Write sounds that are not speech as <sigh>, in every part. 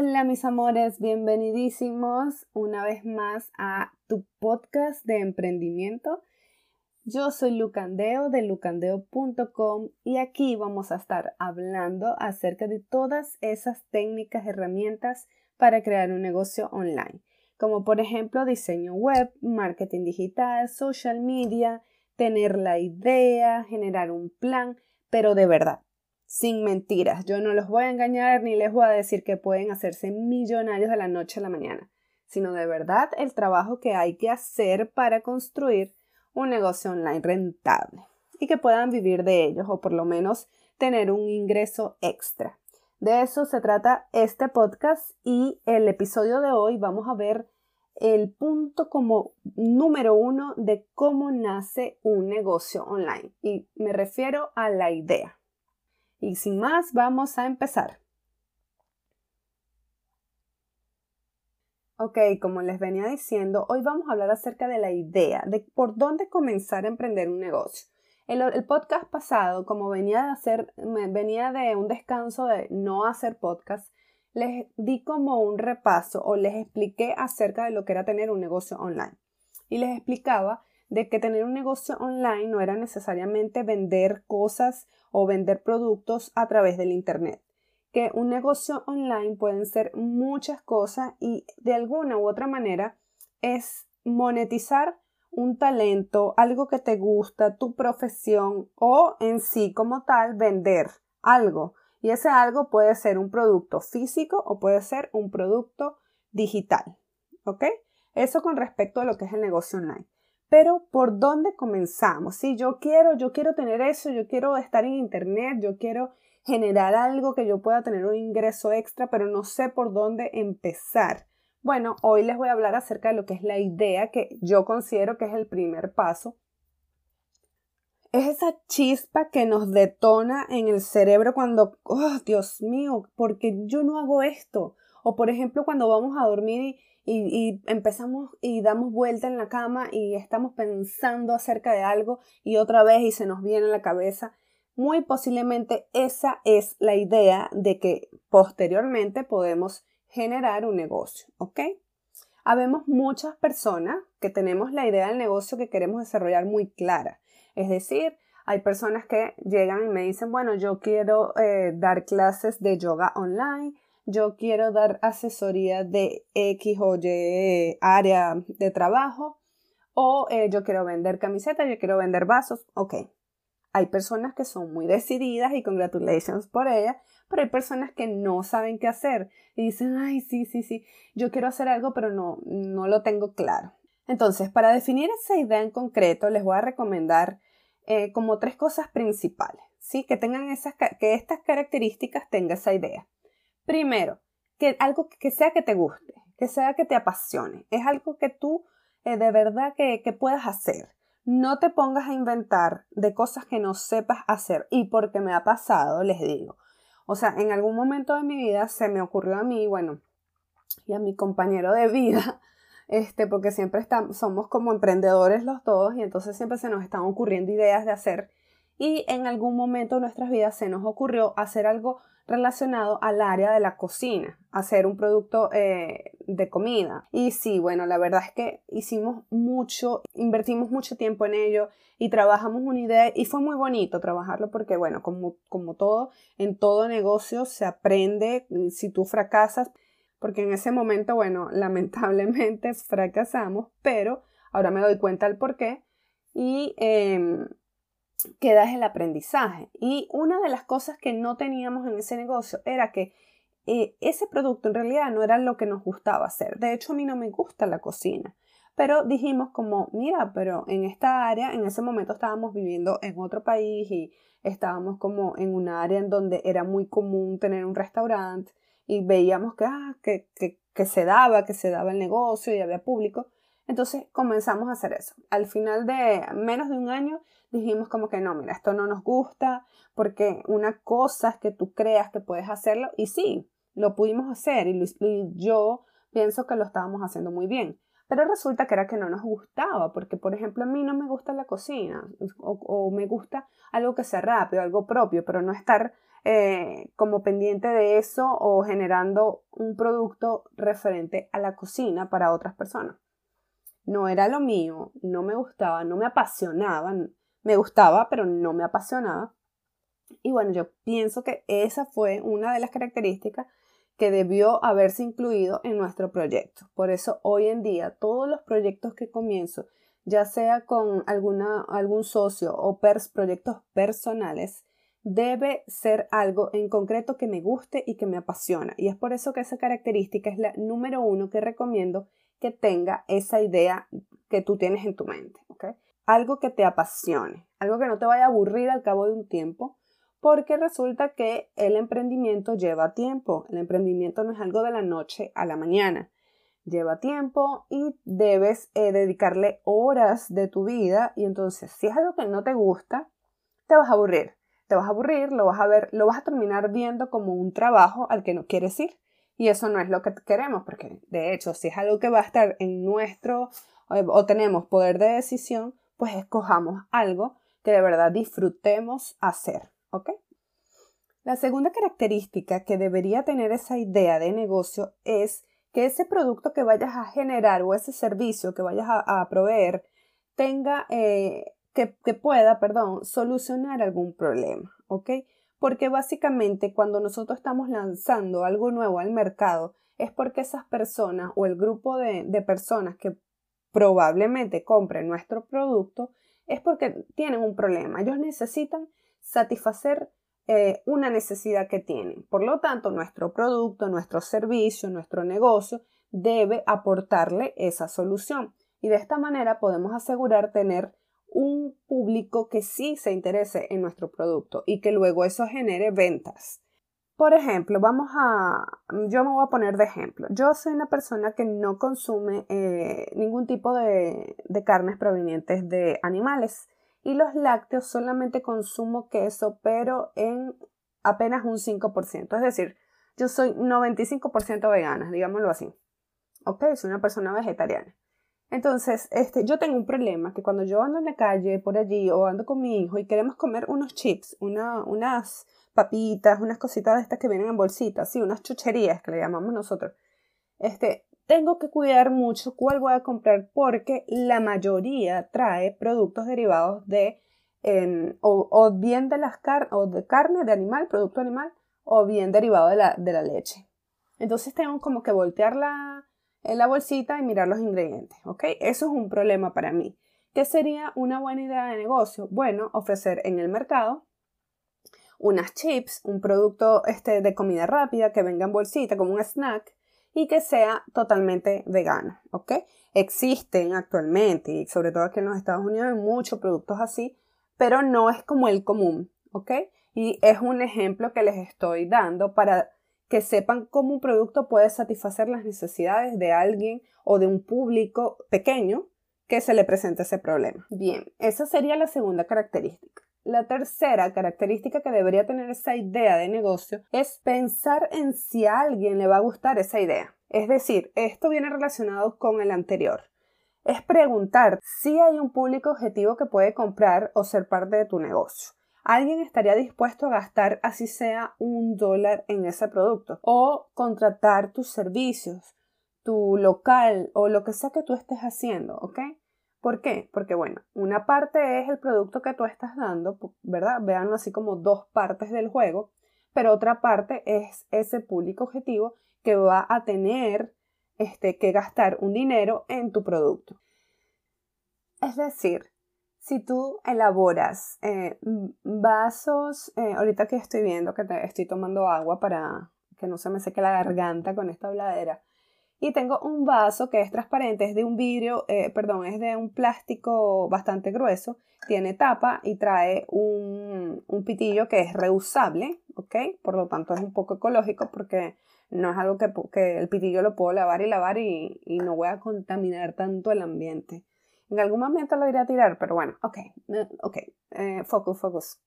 Hola mis amores, bienvenidísimos una vez más a tu podcast de emprendimiento. Yo soy Lucandeo de lucandeo.com y aquí vamos a estar hablando acerca de todas esas técnicas, herramientas para crear un negocio online, como por ejemplo diseño web, marketing digital, social media, tener la idea, generar un plan, pero de verdad, sin mentiras. Yo no los voy a engañar ni les voy a decir que pueden hacerse millonarios de la noche a la mañana, sino de verdad el trabajo que hay que hacer para construir un negocio online rentable y que puedan vivir de ellos o por lo menos tener un ingreso extra. De eso se trata este podcast y el episodio de hoy vamos a ver el punto como número uno de cómo nace un negocio online y me refiero a la idea. Y sin más, vamos a empezar. Ok, como les venía diciendo, hoy vamos a hablar acerca de la idea, de por dónde comenzar a emprender un negocio. El, podcast pasado, como venía de hacer, venía de un descanso de no hacer podcast, les di como un repaso o les expliqué acerca de lo que era tener un negocio online. Y les explicaba de que tener un negocio online no era necesariamente vender cosas o vender productos a través del Internet. Que un negocio online pueden ser muchas cosas y de alguna u otra manera es monetizar un talento, algo que te gusta, tu profesión o en sí como tal vender algo. Y ese algo puede ser un producto físico o puede ser un producto digital. ¿Ok? Eso con respecto a lo que es el negocio online. Pero ¿por dónde comenzamos? Si yo quiero, yo quiero tener eso, yo quiero estar en internet, yo quiero generar algo que yo pueda tener un ingreso extra, pero no sé por dónde empezar. Bueno, hoy les voy a hablar acerca de lo que es la idea que yo considero que es el primer paso. Es esa chispa que nos detona en el cerebro cuando, oh, Dios mío, porque yo no hago esto. O por ejemplo, cuando vamos a dormir y, y, empezamos y damos vuelta en la cama y estamos pensando acerca de algo y otra vez y se nos viene a la cabeza, muy posiblemente esa es la idea de que posteriormente podemos generar un negocio, ¿ok? Habemos muchas personas que tenemos la idea del negocio que queremos desarrollar muy clara. Es decir, hay personas que llegan y me dicen, bueno, yo quiero eh, dar clases de yoga online, yo quiero dar asesoría de X o Y área de trabajo, o eh, yo quiero vender camisetas, yo quiero vender vasos, ok. Hay personas que son muy decididas y congratulations por ellas, pero hay personas que no saben qué hacer y dicen, ay, sí, sí, sí, yo quiero hacer algo, pero no, no lo tengo claro. Entonces, para definir esa idea en concreto, les voy a recomendar eh, como tres cosas principales, ¿sí? Que tengan esas, que estas características tenga esa idea. Primero, que algo que sea que te guste, que sea que te apasione, es algo que tú eh, de verdad que, que puedas hacer. No te pongas a inventar de cosas que no sepas hacer. Y porque me ha pasado, les digo. O sea, en algún momento de mi vida se me ocurrió a mí, bueno, y a mi compañero de vida, <laughs> este, porque siempre estamos, somos como emprendedores los dos y entonces siempre se nos están ocurriendo ideas de hacer. Y en algún momento de nuestras vidas se nos ocurrió hacer algo relacionado al área de la cocina, hacer un producto eh, de comida. Y sí, bueno, la verdad es que hicimos mucho, invertimos mucho tiempo en ello y trabajamos una idea y fue muy bonito trabajarlo porque, bueno, como, como todo, en todo negocio se aprende si tú fracasas, porque en ese momento, bueno, <laughs> lamentablemente fracasamos, pero ahora me doy cuenta del por qué. Y em, queda el aprendizaje. Y una de las cosas que no teníamos en ese negocio era que eh, ese producto en realidad no era lo que nos gustaba hacer. De hecho, a mí no me gusta la cocina. Pero dijimos como, mira, pero en esta área, en ese momento estábamos viviendo en otro país y estábamos como en un área en donde era muy común tener un restaurante y veíamos que, ah, que, que, que se daba, que se daba el negocio y había público. Entonces comenzamos a hacer eso. Al final de menos de un año dijimos como que no, mira, esto no nos gusta porque una cosa es que tú creas que puedes hacerlo y sí, lo pudimos hacer y, yo pienso que lo estábamos haciendo muy bien. Pero resulta que era que no nos gustaba, porque por ejemplo a mí no me gusta la cocina o, me gusta algo que sea rápido, algo propio, pero no estar eh, como pendiente de eso o generando un producto referente a la cocina para otras personas. No era lo mío, no me gustaba, no me apasionaba, me gustaba, pero no me apasionaba. Y bueno, yo pienso que esa fue una de las características que debió haberse incluido en nuestro proyecto. Por eso hoy en día todos los proyectos que comienzo, ya sea con alguna, algún socio o pers, proyectos personales, debe ser algo en concreto que me guste y que me apasiona. Y es por eso que esa característica es la número uno que recomiendo que tenga esa idea que tú tienes en tu mente. Algo que te apasione, algo que no te vaya a aburrir al cabo de un tiempo, porque resulta que el emprendimiento lleva tiempo. El emprendimiento no es algo de la noche a la mañana. Lleva tiempo y debes eh, dedicarle horas de tu vida y entonces si es algo que no te gusta, te vas a aburrir te vas a aburrir, lo vas a ver, lo vas a terminar viendo como un trabajo al que no quieres ir. Y eso no es lo que queremos, porque de hecho, si es algo que va a estar en nuestro eh, o tenemos poder de decisión, pues escojamos algo que de verdad disfrutemos hacer, ¿ok? La segunda característica que debería tener esa idea de negocio es que ese producto que vayas a generar o ese servicio que vayas a, proveer tenga eh, que, pueda, perdón, solucionar algún problema, ¿ok? Porque básicamente cuando nosotros estamos lanzando algo nuevo al mercado es porque esas personas o el grupo de, personas que probablemente compren nuestro producto es porque tienen un problema. Ellos necesitan satisfacer eh, una necesidad que tienen. Por lo tanto, nuestro producto, nuestro servicio, nuestro negocio debe aportarle esa solución. Y de esta manera podemos asegurar tener un público que sí se interese en nuestro producto y que luego eso genere ventas. Por ejemplo, vamos a, yo me voy a poner de ejemplo. Yo soy una persona que no consume eh, ningún tipo de, de carnes provenientes de animales y los lácteos solamente consumo queso, pero en apenas un 5%. Es decir, yo soy 95% vegana, digámoslo así. Ok, soy una persona vegetariana. Entonces, este, yo tengo un problema que cuando yo ando en la calle por allí o ando con mi hijo y queremos comer unos chips, una, unas papitas, unas cositas de estas que vienen en bolsitas, sí, unas chucherías que le llamamos nosotros, este, tengo que cuidar mucho cuál voy a comprar porque la mayoría trae productos derivados de o, bien de las car o de carne de animal, producto animal, o bien derivado de la, de la leche. Entonces tengo como que voltear la, en la bolsita y mirar los ingredientes, ¿ok? Eso es un problema para mí. ¿Qué sería una buena idea de negocio? Bueno, ofrecer en el mercado unas chips, un producto este, de comida rápida que venga en bolsita como un snack y que sea totalmente vegano, ¿ok? Existen actualmente y sobre todo aquí en los Estados Unidos hay muchos productos así, pero no es como el común, ¿ok? Y es un ejemplo que les estoy dando para que sepan cómo un producto puede satisfacer las necesidades de alguien o de un público pequeño que se le presente ese problema. Bien, esa sería la segunda característica. La tercera característica que debería tener esa idea de negocio es pensar en si a alguien le va a gustar esa idea. Es decir, esto viene relacionado con el anterior. Es preguntar si hay un público objetivo que puede comprar o ser parte de tu negocio alguien estaría dispuesto a gastar así sea un dólar en ese producto o contratar tus servicios, tu local o lo que sea que tú estés haciendo, ¿ok? ¿Por qué? Porque bueno, una parte es el producto que tú estás dando, ¿verdad? Veanlo así como dos partes del juego, pero otra parte es ese público objetivo que va a tener este, que gastar un dinero en tu producto. Es decir, si tú elaboras eh, vasos, eh, ahorita que estoy viendo que estoy tomando agua para que no se me seque la garganta con esta habladera, y tengo un vaso que es transparente, es de un vidrio, eh, perdón, es de un plástico bastante grueso, tiene tapa y trae un, pitillo que es reusable, ¿ok? Por lo tanto es un poco ecológico porque no es algo que, el pitillo lo puedo lavar y lavar y no voy a contaminar tanto el ambiente. En algún momento lo iré a tirar, pero bueno, ok, eh, ok, eh, focus, focus.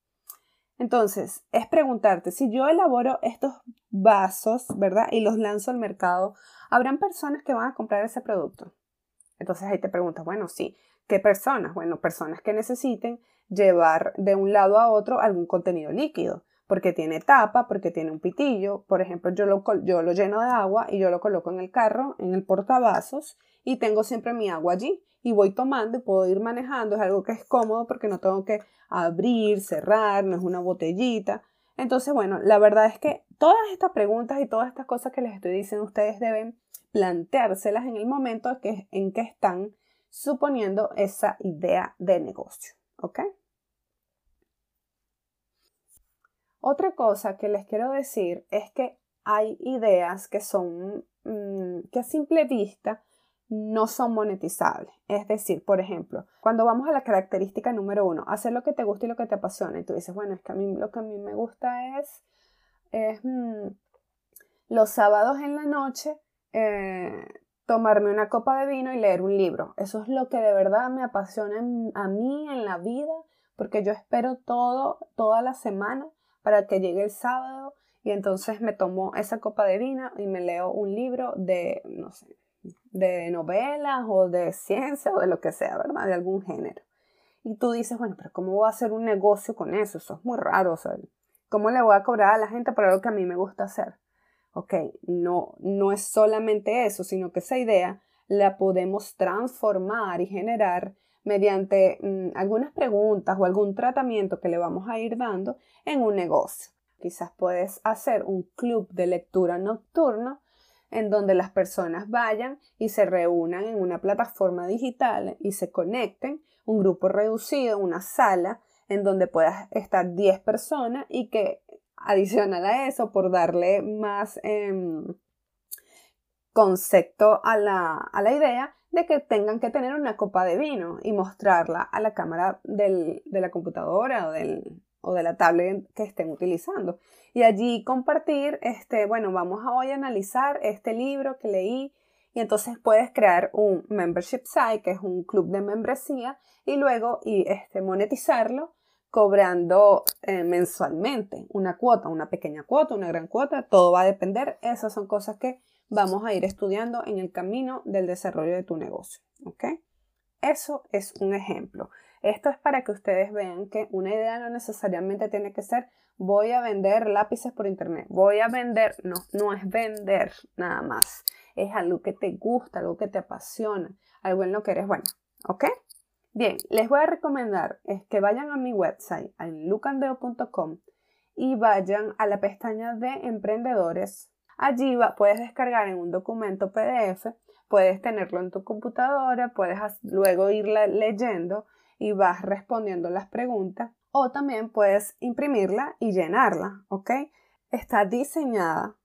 Entonces, es preguntarte, si yo elaboro estos vasos, ¿verdad? Y los lanzo al mercado, ¿habrán personas que van a comprar ese producto? Entonces ahí te preguntas, bueno, sí, ¿qué personas? Bueno, personas que necesiten llevar de un lado a otro algún contenido líquido. Porque tiene tapa, porque tiene un pitillo. Por ejemplo, yo lo, yo lo lleno de agua y yo lo coloco en el carro, en el portavasos, y tengo siempre mi agua allí. Y voy tomando y puedo ir manejando. Es algo que es cómodo porque no tengo que abrir, cerrar, no es una botellita. Entonces, bueno, la verdad es que todas estas preguntas y todas estas cosas que les estoy diciendo, ustedes deben planteárselas en el momento en que están suponiendo esa idea de negocio. ¿Ok? Otra cosa que les quiero decir es que hay ideas que son, mm, que a simple vista no son monetizables. Es decir, por ejemplo, cuando vamos a la característica número uno, hacer lo que te gusta y lo que te apasiona, y tú dices, bueno, es que a mí lo que a mí me gusta es, mm, los sábados en la noche eh, tomarme una copa de vino y leer un libro. Eso es lo que de verdad me apasiona a mí en la vida, porque yo espero todo, toda la semana para que llegue el sábado y entonces me tomo esa copa de vino y me leo un libro de, no sé, de novelas o de ciencia o de lo que sea, ¿verdad? De algún género. Y tú dices, bueno, pero ¿cómo voy a hacer un negocio con eso? Eso es muy raro, o sea, ¿cómo le voy a cobrar a la gente por algo que a mí me gusta hacer? Ok, no, no es solamente eso, sino que esa idea la podemos transformar y generar mediante mm, algunas preguntas o algún tratamiento que le vamos a ir dando en un negocio. Quizás puedes hacer un club de lectura nocturno en donde las personas vayan y se reúnan en una plataforma digital y se conecten, un grupo reducido, una sala en donde puedas estar 10 personas y que adicional a eso, por darle más em, concepto a la, a la idea, de que tengan que tener una copa de vino y mostrarla a la cámara de la computadora o, del, o de la tablet que estén utilizando. Y allí compartir, este, bueno, vamos a hoy analizar este libro que leí y entonces puedes crear un membership site, que es un club de membresía, y luego y, este, monetizarlo cobrando eh, mensualmente una cuota, una pequeña cuota, una gran cuota, todo va a depender. Esas son cosas que vamos a ir estudiando en el camino del desarrollo de tu negocio. ¿Ok? Eso es un ejemplo. Esto es para que ustedes vean que una idea no necesariamente tiene que ser voy a vender lápices por internet, voy a vender, no, no es vender nada más, es algo que te gusta, algo que te apasiona, algo en lo que eres bueno, ¿ok? Bien, les voy a recomendar es que vayan a mi website, en lucandeo.com y vayan a la pestaña de emprendedores Allí puedes descargar en un documento PDF, puedes tenerlo en tu computadora, puedes luego ir leyendo y vas respondiendo las preguntas o también puedes imprimirla y llenarla, ¿ok? Está diseñada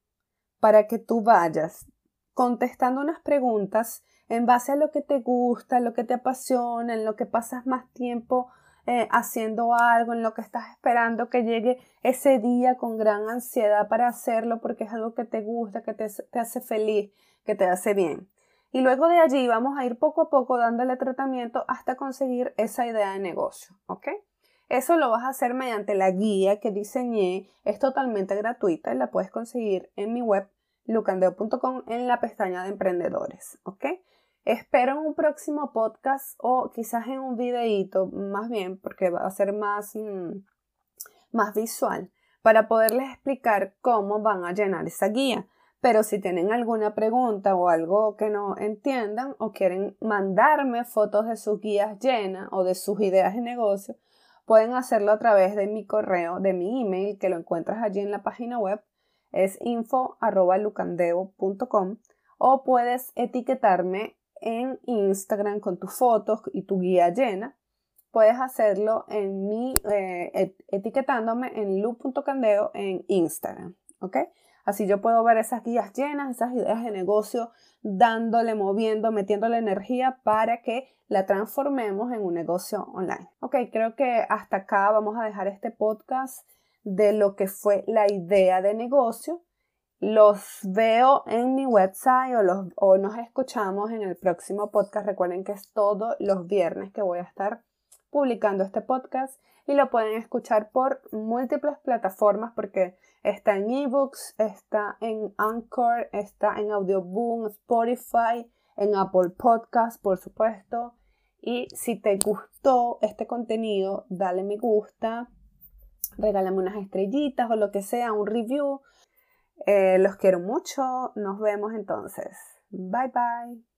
para que tú vayas contestando unas preguntas en base a lo que te gusta, lo que te apasiona, en lo que pasas más tiempo eh, haciendo algo, en lo que estás esperando que llegue ese día con gran ansiedad para hacerlo porque es algo que te gusta, que te, te hace feliz, que te hace bien. Y luego de allí vamos a ir poco a poco dándole tratamiento hasta conseguir esa idea de negocio, ¿ok? Eso lo vas a hacer mediante la guía que diseñé, es totalmente gratuita y la puedes conseguir en mi web lucandeo.com en la pestaña de emprendedores, ¿ok? Espero en un próximo podcast o quizás en un videíto, más bien, porque va a ser más, mm, más visual, para poderles explicar cómo van a llenar esa guía. Pero si tienen alguna pregunta o algo que no entiendan o quieren mandarme fotos de sus guías llenas o de sus ideas de negocio, pueden hacerlo a través de mi correo, de mi email, que lo encuentras allí en la página web, es info.lucandeo.com o puedes etiquetarme en Instagram con tus fotos y tu guía llena, puedes hacerlo en mi, eh, etiquetándome en loop.candeo en Instagram, ¿ok? Así yo puedo ver esas guías llenas, esas ideas de negocio, dándole, moviendo, metiéndole energía para que la transformemos en un negocio online. Ok, creo que hasta acá vamos a dejar este podcast de lo que fue la idea de negocio. Los veo en mi website o, los, o nos escuchamos en el próximo podcast. Recuerden que es todos los viernes que voy a estar publicando este podcast y lo pueden escuchar por múltiples plataformas porque está en ebooks, está en Anchor, está en Audioboom, Spotify, en Apple Podcast, por supuesto. Y si te gustó este contenido, dale me gusta, regálame unas estrellitas o lo que sea, un review. Eh, los quiero mucho. Nos vemos entonces. Bye bye.